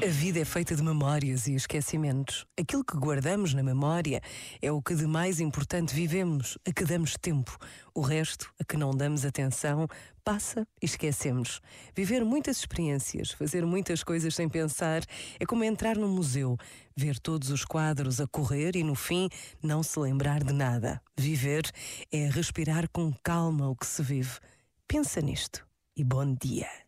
A vida é feita de memórias e esquecimentos. Aquilo que guardamos na memória é o que de mais importante vivemos, a que damos tempo. O resto, a que não damos atenção, passa e esquecemos. Viver muitas experiências, fazer muitas coisas sem pensar, é como entrar num museu, ver todos os quadros a correr e, no fim, não se lembrar de nada. Viver é respirar com calma o que se vive. Pensa nisto e bom dia.